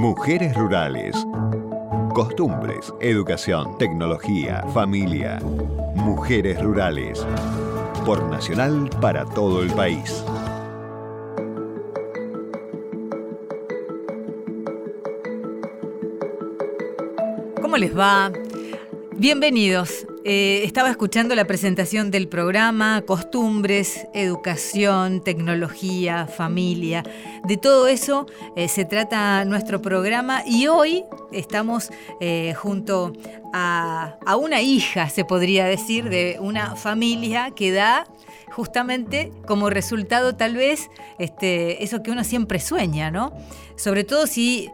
Mujeres rurales. Costumbres, educación, tecnología, familia. Mujeres rurales. Por Nacional para todo el país. ¿Cómo les va? Bienvenidos. Eh, estaba escuchando la presentación del programa, costumbres, educación, tecnología, familia. De todo eso eh, se trata nuestro programa y hoy estamos eh, junto a, una hija, se podría decir, de una familia que da justamente como resultado tal vez este, eso que uno siempre sueña, ¿no? Sobre todo si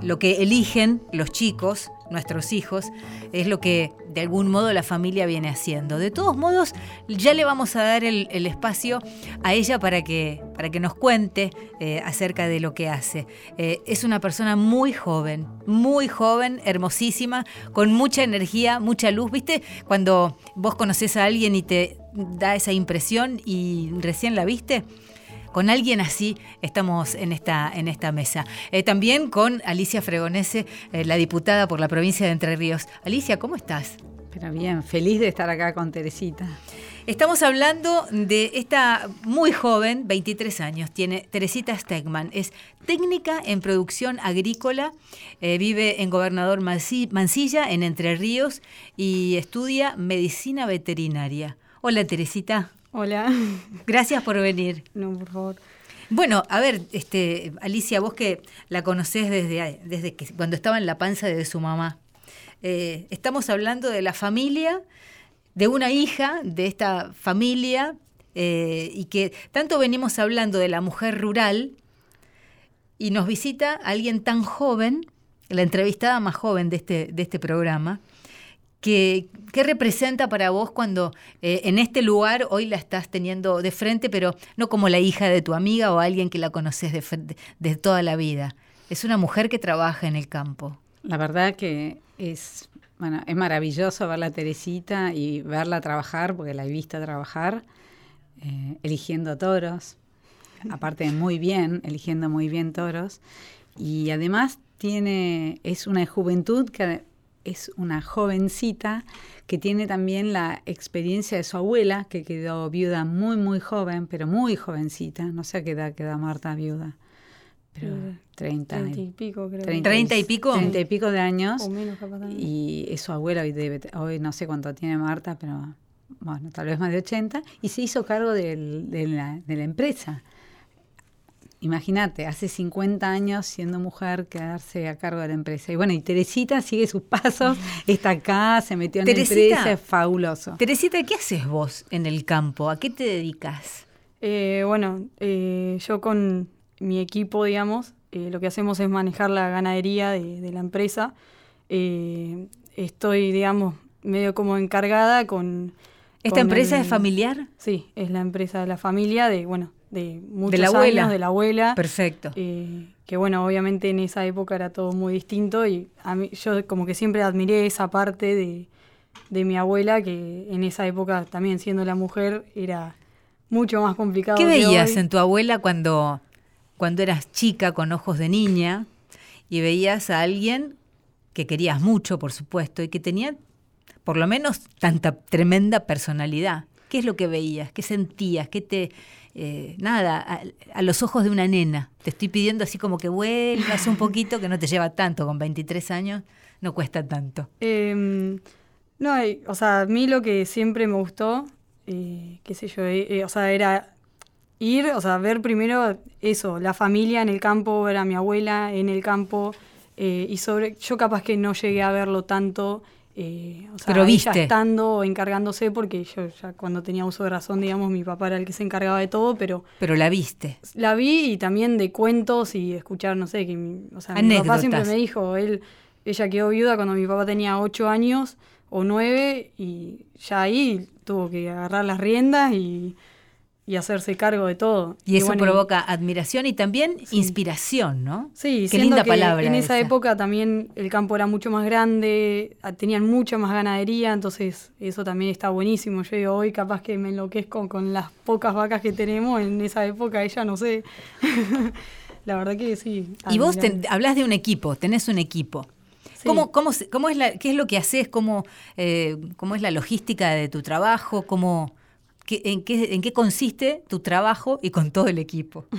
lo que eligen los chicos, nuestros hijos, es lo que de algún modo la familia viene haciendo. De todos modos, ya le vamos a dar el, espacio a ella para que, para que nos cuente eh, acerca de lo que hace. Eh, es una persona muy joven, muy joven, hermosísima, con mucha energía, mucha luz. ¿Viste? Cuando vos conoces a alguien y te da esa impresión y recién la viste con alguien así estamos en esta, en esta mesa. Eh, también con Alicia Fregonese, eh, la diputada por la provincia de Entre Ríos. Alicia, ¿cómo estás? Pero bien, feliz de estar acá con Teresita. Estamos hablando de esta muy joven, 23 años, tiene Teresita Stegman, es técnica en producción agrícola, eh, vive en Gobernador Mansilla, en Entre Ríos, y estudia medicina veterinaria. Hola Teresita. Hola. Gracias por venir. No, por favor. Bueno, a ver, este, Alicia, vos que la conocés desde, desde que cuando estaba en la panza de su mamá. Eh, estamos hablando de la familia, de una hija de esta familia, eh, y que tanto venimos hablando de la mujer rural, y nos visita alguien tan joven, la entrevistada más joven de este, de este programa, ¿Qué, ¿Qué, representa para vos cuando eh, en este lugar hoy la estás teniendo de frente, pero no como la hija de tu amiga o alguien que la conoces de, de toda la vida? Es una mujer que trabaja en el campo. La verdad que es, bueno, es maravilloso verla a Teresita y verla trabajar, porque la he visto trabajar, eh, eligiendo toros, aparte muy bien, eligiendo muy bien toros, y además tiene, es una juventud que es una jovencita que tiene también la experiencia de su abuela, que quedó viuda muy, muy joven, pero muy jovencita. No sé a qué edad queda Marta viuda. Pero 30, 30 y pico, creo. 30, 30 y pico. 30 y pico de años. O menos, capaz también. Y es su abuela, hoy, debe, hoy no sé cuánto tiene Marta, pero bueno, tal vez más de 80. Y se hizo cargo del, de, la, de la empresa. Imagínate, hace 50 años siendo mujer quedarse a cargo de la empresa. Y bueno, y Teresita sigue sus pasos, está acá, se metió en Teresita, la empresa, es fabuloso. Teresita, ¿qué haces vos en el campo? ¿A qué te dedicas? Eh, bueno, eh, yo con mi equipo, digamos, eh, lo que hacemos es manejar la ganadería de, de la empresa. Eh, estoy, digamos, medio como encargada con... ¿Esta con empresa el- es familiar? Sí, es la empresa de la familia, de, bueno, de muchos De la abuela. años, de la abuela. Perfecto. Eh, que bueno, obviamente en esa época era todo muy distinto y a mí, yo como que siempre admiré esa parte de, de mi abuela, que en esa época también siendo la mujer era mucho más complicado. ¿Qué veías hoy. en tu abuela cuando, cuando eras chica con ojos de niña y veías a alguien que querías mucho, por supuesto, y que tenía por lo menos tanta tremenda personalidad? ¿Qué es lo que veías? ¿Qué sentías? ¿Qué te... eh, nada, a, los ojos de una nena. Te estoy pidiendo así como que vuelvas un poquito, que no te lleva tanto, con 23 años no cuesta tanto. Eh, no, o sea, a mí lo que siempre me gustó, eh, qué sé yo, eh, eh, o sea, era ir, o sea, ver primero eso, la familia en el campo, ver a mi abuela en el campo, y sobre, yo capaz que no llegué a verlo tanto, eh, o sea, Pero viste. estando encargándose, porque yo ya cuando tenía uso de razón, digamos, mi papá era el que se encargaba de todo, pero Pero la viste. la vi y también de cuentos y escuchar, no sé, que mi, o sea, mi papá siempre me dijo, él, ella quedó viuda cuando mi papá tenía ocho años o nueve y ya ahí tuvo que agarrar las riendas y, y hacerse cargo de todo. Y eso bueno, provoca admiración y también inspiración, ¿no? Sí, Qué linda que palabra. En esa esa. época también el campo era mucho más grande, tenían mucha más ganadería, entonces eso también está buenísimo. Yo digo, hoy capaz que me enloquezco con las pocas vacas que tenemos, en esa época ella no sé. la verdad que sí. Y vos ten- hablas de un equipo, tenés un equipo. Sí. ¿Cómo, cómo, cómo es la, ¿Qué es lo que haces? ¿Cómo, eh, cómo es la logística de tu trabajo? ¿Cómo, qué- en, qué, ¿En qué consiste tu trabajo y con todo el equipo?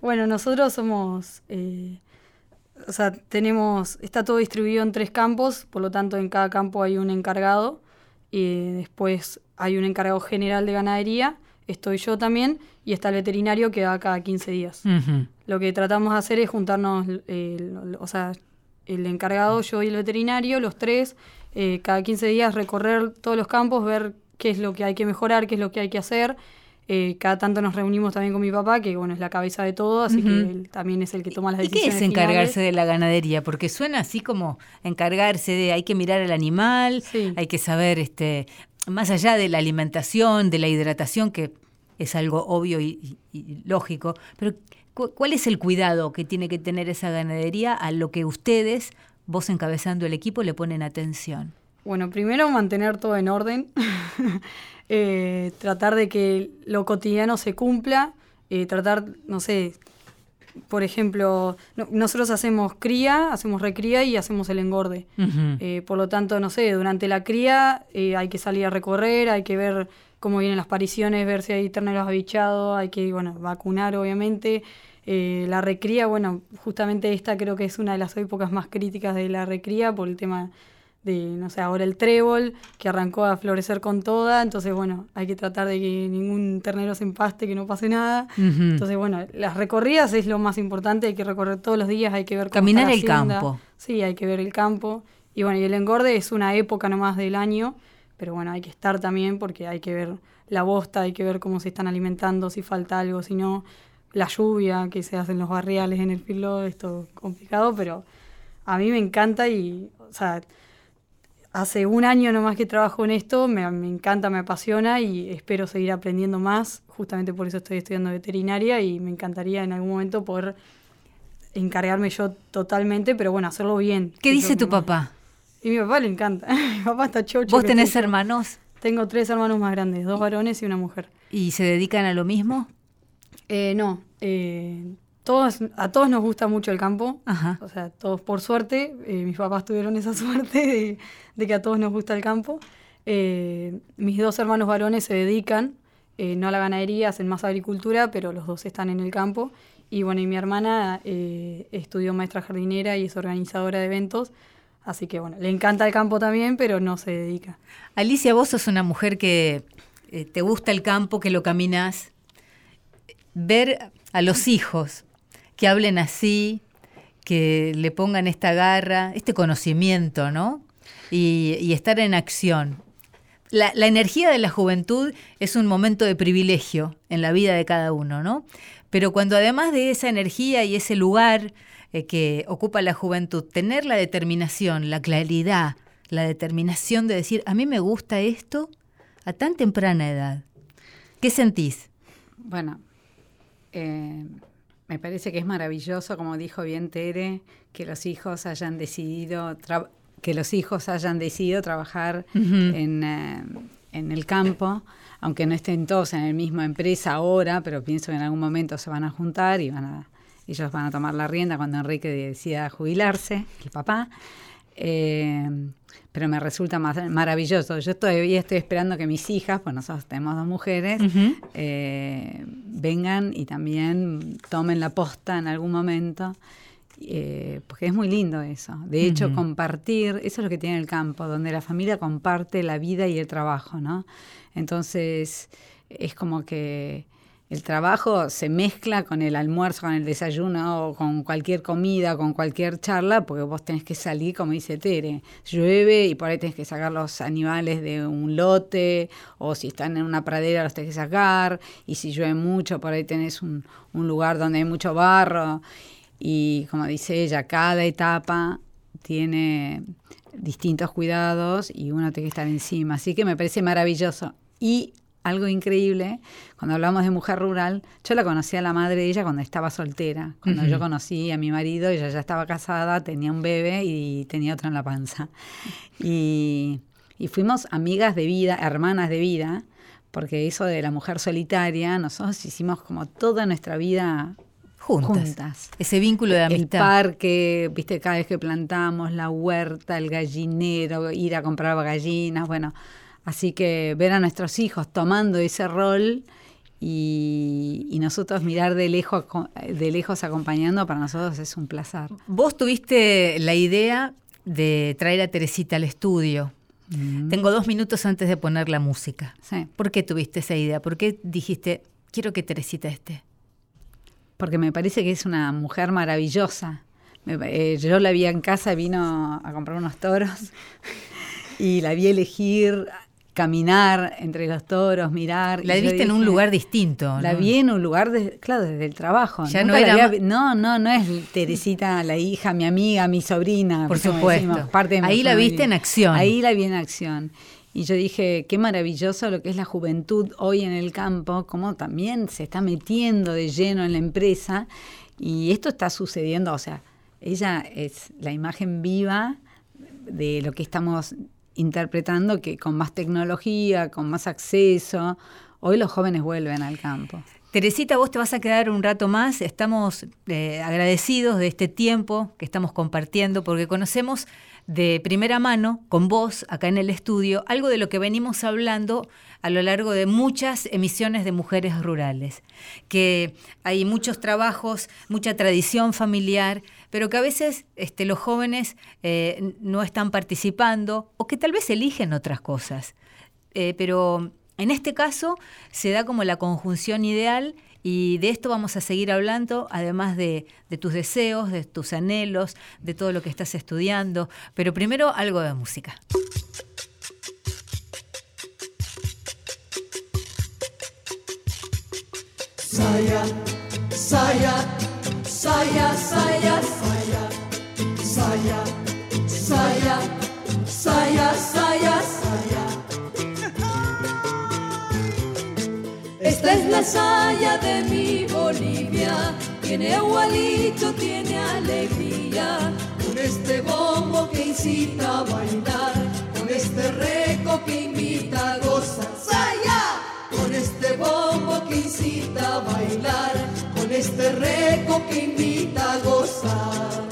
Bueno, nosotros somos, eh, o sea, tenemos, está todo distribuido en tres campos, por lo tanto en cada campo hay un encargado y después hay un encargado general de ganadería, estoy yo también, y está el veterinario que va cada 15 días. Lo que tratamos de hacer es juntarnos, eh, o sea, el encargado, yo y el veterinario, los tres, eh, cada 15 días recorrer todos los campos, ver qué es lo que hay que mejorar, qué es lo que hay que hacer. Eh, cada tanto nos reunimos también con mi papá, que bueno, es la cabeza de todo, así que él también es el que toma las ¿Y qué decisiones. es encargarse finales. de la ganadería? Porque suena así como encargarse de hay que mirar al animal, Sí. hay que saber, este, más allá de la alimentación, de la hidratación, que es algo obvio y, y- y lógico, pero cu- ¿cuál es el cuidado que tiene que tener esa ganadería a lo que ustedes, vos encabezando el equipo, le ponen atención? Bueno, primero mantener todo en orden, eh, tratar de que lo cotidiano se cumpla, eh, tratar, no sé, por ejemplo, no- nosotros hacemos cría, hacemos recría y hacemos el engorde. Eh, por lo tanto, no sé, durante la cría eh, hay que salir a recorrer, hay que ver cómo vienen las pariciones, ver si hay terneros abichados, hay que, bueno, vacunar obviamente. Eh, la recría, bueno, justamente esta creo que es una de las épocas más críticas de la recría por el tema de, no sé, ahora el trébol, que arrancó a florecer con toda, entonces, bueno, hay que tratar de que ningún ternero se empaste, que no pase nada. Ujú. Entonces, bueno, las recorridas es lo más importante, hay que recorrer todos los días, hay que ver cómo Caminar está la el hacienda. campo. Sí, hay que ver el campo. Y bueno, y el engorde es una época nomás del año, pero bueno, hay que estar también porque hay que ver la bosta, hay que ver cómo se están alimentando, si falta algo, si no, la lluvia que se hacen los barriales en el filo, esto complicado, pero a mí me encanta y, o sea, hace un año nomás que trabajo en esto, me, me encanta, me apasiona y espero seguir aprendiendo más, justamente por eso estoy estudiando veterinaria y me encantaría en algún momento poder encargarme yo totalmente, pero bueno, hacerlo bien. ¿Qué dice tu papá? Y mi papá le encanta. mi papá está chocho. ¿Vos tenés hermanos Tengo tres hermanos más grandes, dos varones y una mujer. y se dedican a lo mismo? Eh, no, eh, todos, a todos nos gusta mucho el campo. Ajá. O sea, todos por suerte, eh, mis papás tuvieron esa suerte de, de que a todos nos gusta el campo. Eh, mis dos hermanos varones se dedican, eh, no a la ganadería, hacen más agricultura, pero los dos están en el campo. Y bueno, y mi hermana estudió maestra jardinera y es organizadora de eventos. Así que bueno, le encanta el campo también, pero no se dedica. Alicia, vos sos una mujer que te gusta el campo, que lo caminas. Ver a los hijos que hablen así, que le pongan esta garra, este conocimiento, ¿no? Y, estar en acción. La, la energía de la juventud es un momento de privilegio en la vida de cada uno, ¿no? Pero cuando además de esa energía y ese lugar eh, que ocupa la juventud, tener la determinación, la claridad, la determinación de decir, a mí me gusta esto a tan temprana edad. ¿Qué sentís? Bueno, eh, me parece que es maravilloso, como dijo bien Tere, que los hijos hayan decidido que los hijos hayan decidido trabajar en, eh, en el campo, aunque no estén todos en la misma empresa ahora, pero pienso que en algún momento se van a juntar y van a, ellos van a tomar la rienda cuando Enrique decida jubilarse, el papá. Eh, pero me resulta más maravilloso. Yo todavía estoy esperando que mis hijas, pues nosotros tenemos dos mujeres, eh, vengan y también tomen la posta en algún momento, eh, porque es muy lindo eso. De hecho, compartir, eso es lo que tiene el campo, donde la familia comparte la vida y el trabajo, ¿no? Entonces, es como que el trabajo se mezcla con el almuerzo, con el desayuno, o con cualquier comida, con cualquier charla, porque vos tenés que salir, como dice Tere, llueve y por ahí tenés que sacar los animales de un lote, o si están en una pradera los tenés que sacar, y si llueve mucho, por ahí tenés un, un lugar donde hay mucho barro, y como dice ella, cada etapa tiene distintos cuidados y uno tiene que estar encima. Así que me parece maravilloso. Y algo increíble, cuando hablamos de mujer rural, yo la conocí a la madre de ella cuando estaba soltera. Cuando yo conocí a mi marido, ella ya estaba casada, tenía un bebé y tenía otro en la panza. Y, y fuimos amigas de vida, hermanas de vida, porque eso de la mujer solitaria, nosotros hicimos como toda nuestra vida juntas. Ese vínculo de amistad. El parque, viste, cada vez que plantamos, la huerta, el gallinero, ir a comprar gallinas, bueno. Así que ver a nuestros hijos tomando ese rol y, nosotros mirar de lejos, de lejos acompañando, para nosotros es un placer. Vos tuviste la idea de traer a Teresita al estudio. Mm. Tengo dos minutos antes de poner la música. ¿Por qué tuviste esa idea? ¿Por qué dijiste, quiero que Teresita esté? porque me parece que es una mujer maravillosa. Eh, yo la vi en casa, vino a comprar unos toros y la vi elegir caminar entre los toros, mirar. La viste en un lugar distinto. La vi en un lugar, de, claro, desde el trabajo. Ya no, era... no, no, no es Teresita, la hija, mi amiga, mi sobrina. Por supuesto. parte Ahí la viste en acción. Ahí la vi en acción. Y yo dije, qué maravilloso lo que es la juventud hoy en el campo, cómo también se está metiendo de lleno en la empresa. Y esto está sucediendo, o sea, ella es la imagen viva de lo que estamos interpretando, que con más tecnología, con más acceso, hoy los jóvenes vuelven al campo. Teresita, vos te vas a quedar un rato más. Estamos eh, agradecidos de este tiempo que estamos compartiendo porque conocemos de primera mano con vos acá en el estudio algo de lo que venimos hablando a lo largo de muchas emisiones de mujeres rurales, que hay muchos trabajos, mucha tradición familiar, pero que a veces este, los jóvenes eh, no están participando o que tal vez eligen otras cosas. Eh, pero en este caso se da como la conjunción ideal y de esto vamos a seguir hablando, además de, tus deseos, de tus anhelos, de todo lo que estás estudiando. Pero primero algo de música. Saya, saya, saya, saya, saya, saya, saya, saya, saya. Es la saya de mi Bolivia, tiene agualito, tiene alegría, con este bombo que incita a bailar, con este reco que invita a gozar. ¡Saya! Con este bombo que incita a bailar, con este reco que invita a gozar.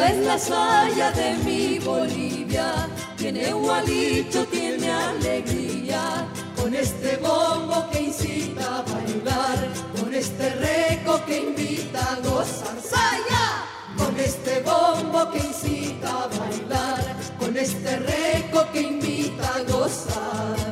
Es la saya de mi Bolivia, tiene gualito, tiene alegría. Con este bombo que incita a bailar, con este reco que invita a gozar. ¡Saya! Con este bombo que incita a bailar, con este reco que invita a gozar.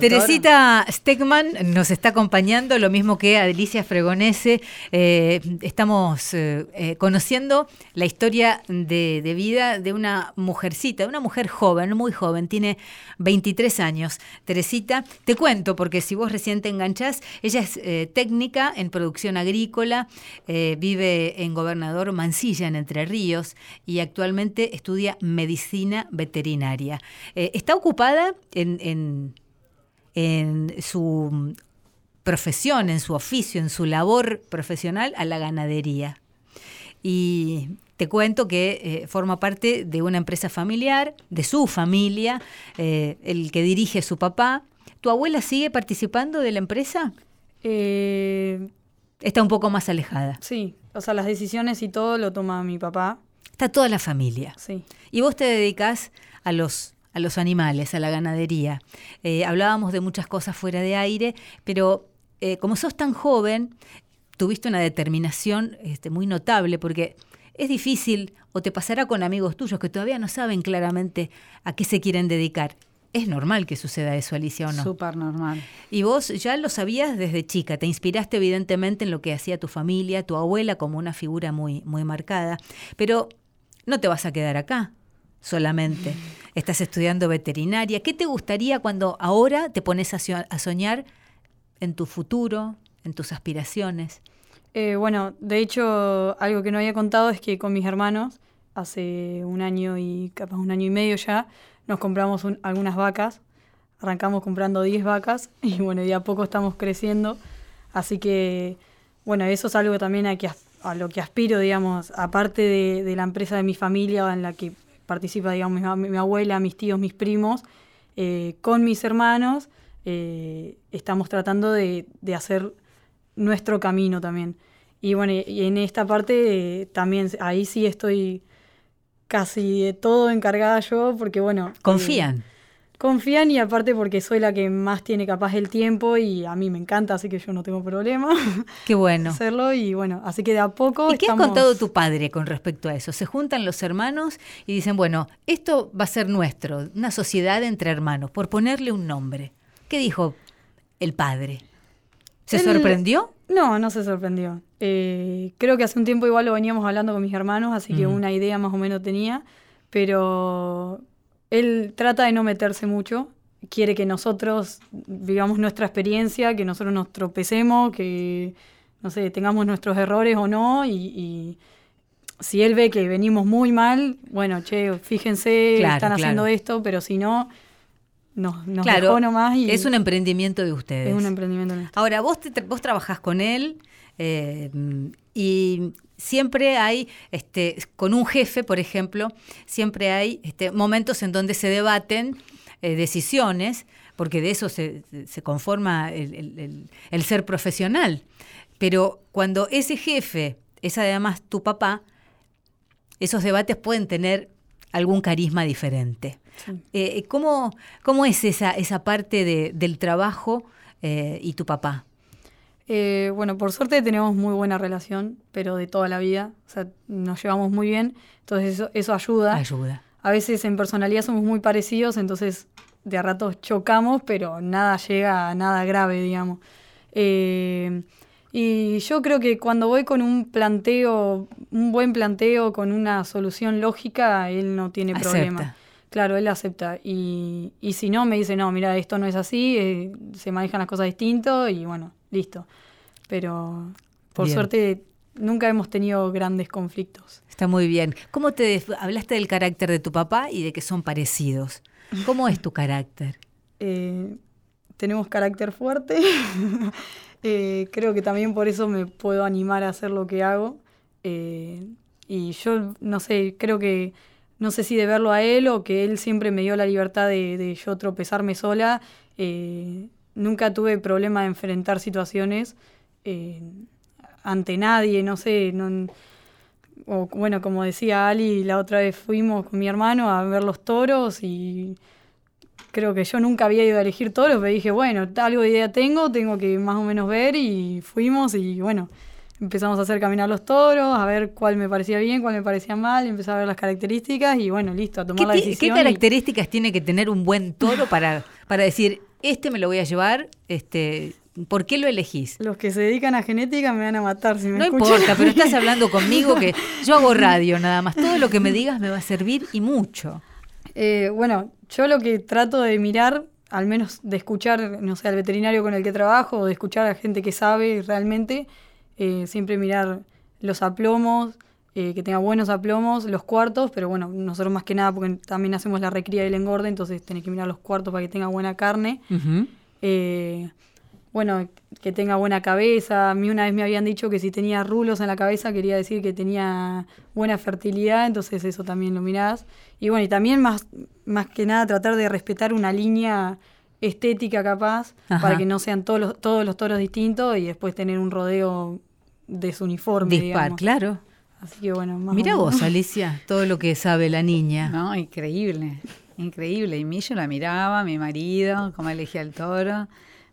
Teresita Stegman nos está acompañando, lo mismo que Adelicia Fregonese. Eh, estamos eh, eh, conociendo la historia de, vida de una mujercita, una mujer joven, muy joven, tiene 23 años. Teresita, te cuento, porque si vos recién te enganchás, ella es técnica en producción agrícola, vive en Gobernador Mansilla, en Entre Ríos, y actualmente estudia medicina veterinaria. está ocupada en su profesión, en su oficio, en su labor profesional a la ganadería. Y te cuento que eh, forma parte de una empresa familiar, de su familia, eh, el que dirige su papá. ¿Tu abuela sigue participando de la empresa? Eh, Está un poco más alejada. Sí, o sea, las decisiones y todo lo toma mi papá. Está toda la familia. Sí. Y vos te dedicas a los a los animales, a la ganadería. Eh, hablábamos de muchas cosas fuera de aire, pero eh, como sos tan joven, tuviste una determinación este, muy notable, porque es difícil, o te pasará con amigos tuyos que todavía no saben claramente a qué se quieren dedicar. Es normal que suceda eso, Alicia, ¿o no? Súper normal. Y vos ya lo sabías desde chica, te inspiraste evidentemente en lo que hacía tu familia, tu abuela como una figura muy, muy marcada, pero no te vas a quedar acá solamente. Estás estudiando veterinaria. ¿Qué te gustaría cuando ahora te pones a soñar en tu futuro, en tus aspiraciones? Eh, bueno, de hecho, algo que no había contado es que con mis hermanos, hace un año y capaz un año y medio ya, nos compramos algunas vacas. Arrancamos comprando 10 vacas y bueno, de a poco estamos creciendo. Así que, bueno, eso es algo también a, lo que aspiro, digamos, aparte de, de la empresa de mi familia en la que participa, digamos, mi, abuela, mis tíos, mis primos, eh, con mis hermanos, eh, estamos tratando de, hacer nuestro camino también. Y bueno, y en esta parte eh, también, ahí sí estoy casi de todo encargada yo, porque bueno... Confían confían y aparte porque soy la que más tiene capaz el tiempo y a mí me encanta, así que yo no tengo problema. Qué bueno. hacerlo y bueno, así que de a poco. ¿Y qué ha contado tu padre con respecto a eso? Se juntan los hermanos y dicen, bueno, esto va a ser nuestro, una sociedad entre hermanos, por ponerle un nombre. ¿Qué dijo el padre? ¿Se sorprendió? No, no se sorprendió. Eh, creo que hace un tiempo igual lo veníamos hablando con mis hermanos, así que una idea más o menos tenía, pero él trata de no meterse mucho, quiere que nosotros vivamos nuestra experiencia, que nosotros nos tropecemos, que, no sé, tengamos nuestros errores o no, y, si él ve que venimos muy mal, bueno, che, fíjense, están haciendo esto, pero si no, nos, nos claro, dejó nomás. Y es un emprendimiento de ustedes. Es un emprendimiento nuestro. Ahora, vos, vos trabajás con él eh, y siempre hay, este, con un jefe, por ejemplo, siempre hay este, momentos en donde se debaten eh, decisiones, porque de eso se, conforma el, ser profesional. Pero cuando ese jefe es además tu papá, esos debates pueden tener algún carisma diferente. Eh, ¿cómo, es esa, esa parte del trabajo y tu papá? Eh, bueno, por suerte tenemos muy buena relación, pero de toda la vida. O sea, nos llevamos muy bien. Entonces eso, eso ayuda. Ayuda. A veces en personalidad somos muy parecidos, entonces de a ratos chocamos, pero nada llega a nada grave, digamos. Eh, y yo creo que cuando voy con un planteo, un buen planteo, con una solución lógica, él no tiene problema. Claro, él acepta. Y, y si no, me dice, no, mira, esto no es así, eh, se manejan las cosas distinto y bueno, listo. Pero por suerte nunca hemos tenido grandes conflictos. Está muy bien. ¿Cómo te hablaste del carácter de tu papá y de que son parecidos? ¿Cómo es tu carácter? Eh, tenemos carácter fuerte. Eh, creo que también por eso me puedo animar a hacer lo que hago. Eh, y yo, no sé, creo que, no sé si de verlo a él o que él siempre me dio la libertad de, de yo tropezarme sola nunca tuve problema de enfrentar situaciones eh, ante nadie, no sé, o bueno, como decía Ali, la otra vez fuimos con mi hermano a ver los toros y creo que yo nunca había ido a elegir toros, pero dije, bueno, algo de idea tengo, tengo que más o menos ver y fuimos y bueno, empezamos a hacer caminar los toros, a ver cuál me parecía bien, cuál me parecía mal, empezar a ver las características y bueno, listo, a tomar la decisión. ¿Qué características tiene que tener un buen toro para, para decir, este me lo voy a llevar, este, ¿por qué lo elegís? Los que se dedican a genética me van a matar si me No escuchan. importa, pero estás hablando conmigo que yo hago radio nada más. Todo lo que me digas me va a servir y mucho. Eh, bueno, yo lo que trato de mirar, al menos de escuchar, no sé, al veterinario con el que trabajo, o de escuchar a gente que sabe realmente, eh, siempre mirar los aplomos, eh, que tenga buenos aplomos, los cuartos, pero bueno, nosotros más que nada, porque también hacemos la recría y el engorde, entonces tenés que mirar los cuartos para que tenga buena carne. Eh, bueno, que tenga buena cabeza. A mí una vez me habían dicho que si tenía rulos en la cabeza quería decir que tenía buena fertilidad, entonces eso también lo mirás. Y bueno, y también más, más que nada tratar de respetar una línea estética capaz, Ajá. para que no sean todos los, todos los toros distintos y después tener un rodeo desuniforme. Dispar, digamos. claro. Así que bueno, más Mira o menos. vos, Alicia, todo lo que sabe la niña. No, increíble, increíble. Y Millo la miraba, mi marido, cómo elegía el toro.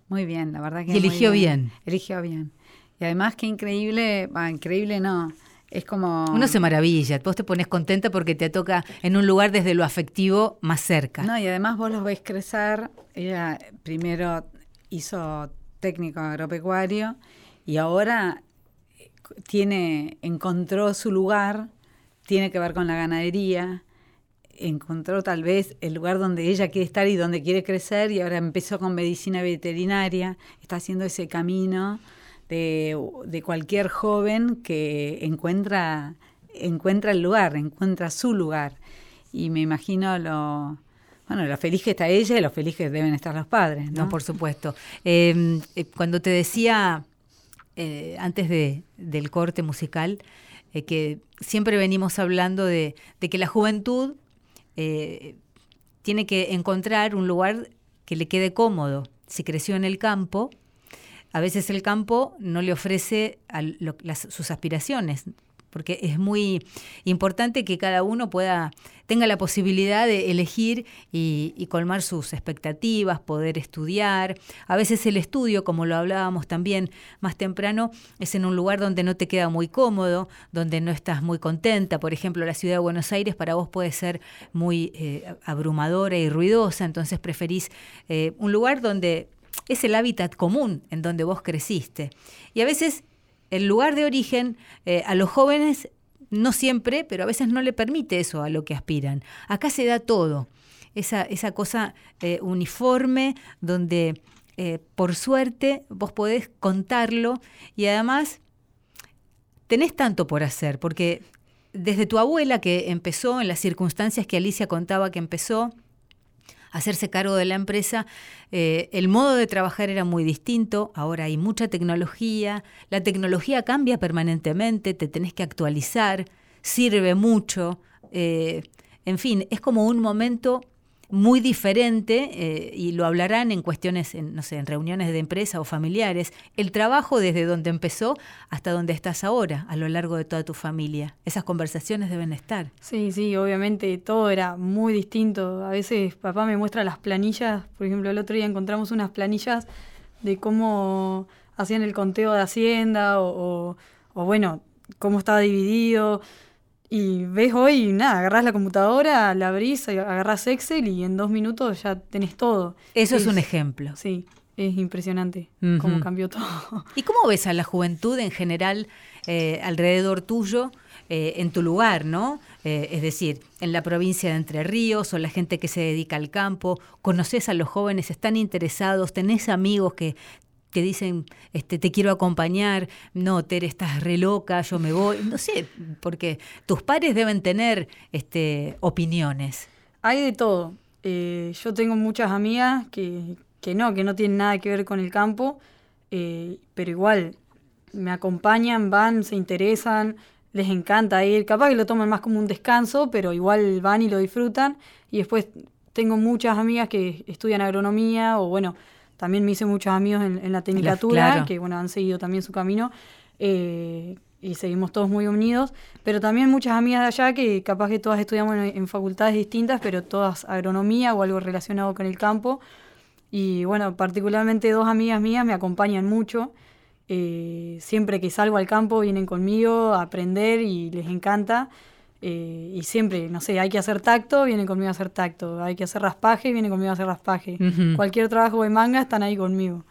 Muy bien, la verdad que Y eligió muy bien. Eligió bien. Y además que increíble, va, increíble no, es como... Uno se maravilla, vos te pones contenta porque te toca en un lugar desde lo afectivo más cerca. No, y además vos los ves crecer. Ella primero hizo técnico agropecuario y ahora tiene, encontró su lugar, tiene que ver con la ganadería, encontró tal vez el lugar donde ella quiere estar y donde quiere crecer y ahora empezó con medicina veterinaria, está haciendo ese camino de, de cualquier joven que encuentra, encuentra el lugar, encuentra su lugar. Y me imagino lo, bueno, lo feliz que está ella y lo feliz que deben estar los padres, ¿no? Por supuesto. Eh, eh, cuando te decía eh, antes de, del corte musical eh, que siempre venimos hablando de, de que la juventud eh, tiene que encontrar un lugar que le quede cómodo. Si creció en el campo, a veces el campo no le ofrece las- sus aspiraciones, porque es muy importante que cada uno pueda tenga la posibilidad de elegir y, colmar sus expectativas, poder estudiar. A veces el estudio, como lo hablábamos también más temprano, es en un lugar donde no te queda muy cómodo, donde no estás muy contenta. Por ejemplo, la ciudad de Buenos Aires para vos puede ser muy eh, abrumadora y ruidosa, entonces preferís eh, un lugar donde es el hábitat común en donde vos creciste. Y a veces el lugar de origen eh, a los jóvenes no siempre, pero a veces no le permite eso a lo que aspiran. Acá se da todo, esa, esa cosa eh, uniforme donde eh, por suerte vos podés contarlo y además tenés tanto por hacer, porque desde tu abuela que empezó en las circunstancias que Alicia contaba que empezó, hacerse cargo de la empresa, eh, el modo de trabajar era muy distinto, ahora hay mucha tecnología, la tecnología cambia permanentemente, te tenés que actualizar, sirve mucho, eh, en fin, es como un momento muy diferente eh, y lo hablarán en cuestiones, en, no sé, en reuniones de empresa o familiares, el trabajo desde donde empezó hasta donde estás ahora, a lo largo de toda tu familia. Esas conversaciones deben estar. Sí, sí, obviamente todo era muy distinto. A veces papá me muestra las planillas, por ejemplo, el otro día encontramos unas planillas de cómo hacían el conteo de Hacienda o, o, o bueno, cómo estaba dividido. Y ves hoy, nada, agarrás la computadora, la abrís, agarrás Excel y en dos minutos ya tenés todo. Eso es, un ejemplo. Sí, es impresionante cómo cambió todo. ¿Y cómo ves a la juventud en general eh, alrededor tuyo, eh, en tu lugar, ¿no? Eh, es decir, en la provincia de Entre Ríos o la gente que se dedica al campo, conoces a los jóvenes, están interesados, tenés amigos que que dicen, este, te quiero acompañar, no, Tere, estás re loca, yo me voy, no sé, porque tus pares deben tener este, opiniones. Hay de todo. Eh, yo tengo muchas amigas que, que no, que no tienen nada que ver con el campo, eh, pero igual me acompañan, van, se interesan, les encanta ir. Capaz que lo toman más como un descanso, pero igual van y lo disfrutan. Y después tengo muchas amigas que estudian agronomía o bueno, también me hice muchos amigos en, en la tecnicatura, claro. que bueno, han seguido también su camino. eh, y seguimos todos muy unidos, pero también muchas amigas de allá que capaz que todas estudiamos en, en facultades distintas, pero todas agronomía o algo relacionado con el campo. Y bueno, particularmente dos amigas mías me acompañan mucho. Eh, siempre que salgo al campo vienen conmigo a aprender y les encanta. Eh, y siempre, no sé, hay que hacer tacto, vienen conmigo a hacer tacto. Hay que hacer raspaje, vienen conmigo a hacer raspaje. Cualquier trabajo de manga están ahí conmigo.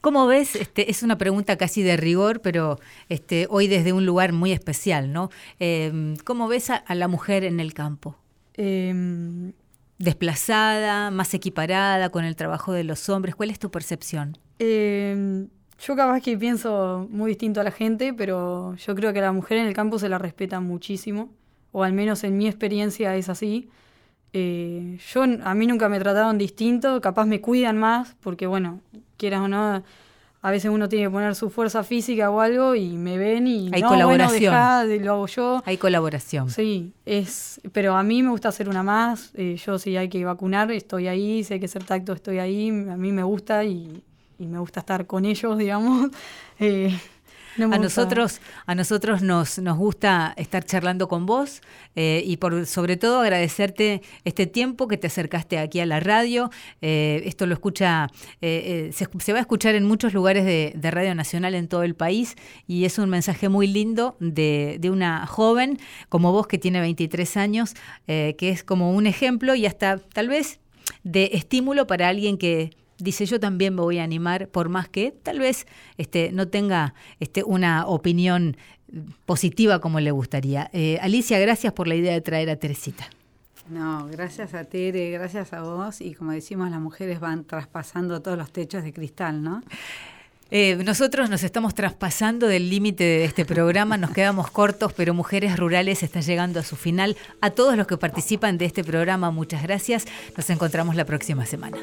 ¿Cómo ves? Este, es una pregunta casi de rigor, pero este, hoy desde un lugar muy especial, ¿no? Em, ¿Cómo ves a, la mujer en el campo? Em, ¿Desplazada, más equiparada con el trabajo de los hombres? ¿Cuál es tu percepción? Em, yo capaz que pienso muy distinto a la gente, pero yo creo que a la mujer en el campo se la respeta muchísimo, o al menos en mi experiencia es así. Eh, yo, a mí nunca me trataron distinto, capaz me cuidan más, porque bueno, quieras o no, a veces uno tiene que poner su fuerza física o algo y me ven y hay colaboración. lo hago yo. Hay colaboración. Sí, es, pero a mí me gusta hacer una más. Eh, yo si hay que vacunar, estoy ahí, si hay que hacer tacto, estoy ahí. A mí me gusta y, y me gusta estar con ellos, digamos. Eh, a nosotros, a nosotros nos, nos gusta estar charlando con vos eh, y por sobre todo agradecerte este tiempo que te acercaste aquí a la radio. Eh, esto lo escucha, eh, se, va a escuchar en muchos lugares de, Radio Nacional en todo el país y es un mensaje muy lindo de, de una joven como vos que tiene 23 años, que es como un ejemplo y hasta tal vez de estímulo para alguien que dice yo también me voy a animar, por más que tal vez este, no tenga este, una opinión positiva como le gustaría. Eh, Alicia, gracias por la idea de traer a Teresita. No, gracias a Tere, gracias a vos y como decimos, las mujeres van traspasando todos los techos de cristal, ¿no? Eh, nosotros nos estamos traspasando del límite de este programa, nos quedamos cortos, pero Mujeres Rurales está llegando a su final. A todos los que participan de este programa, muchas gracias. Nos encontramos la próxima semana.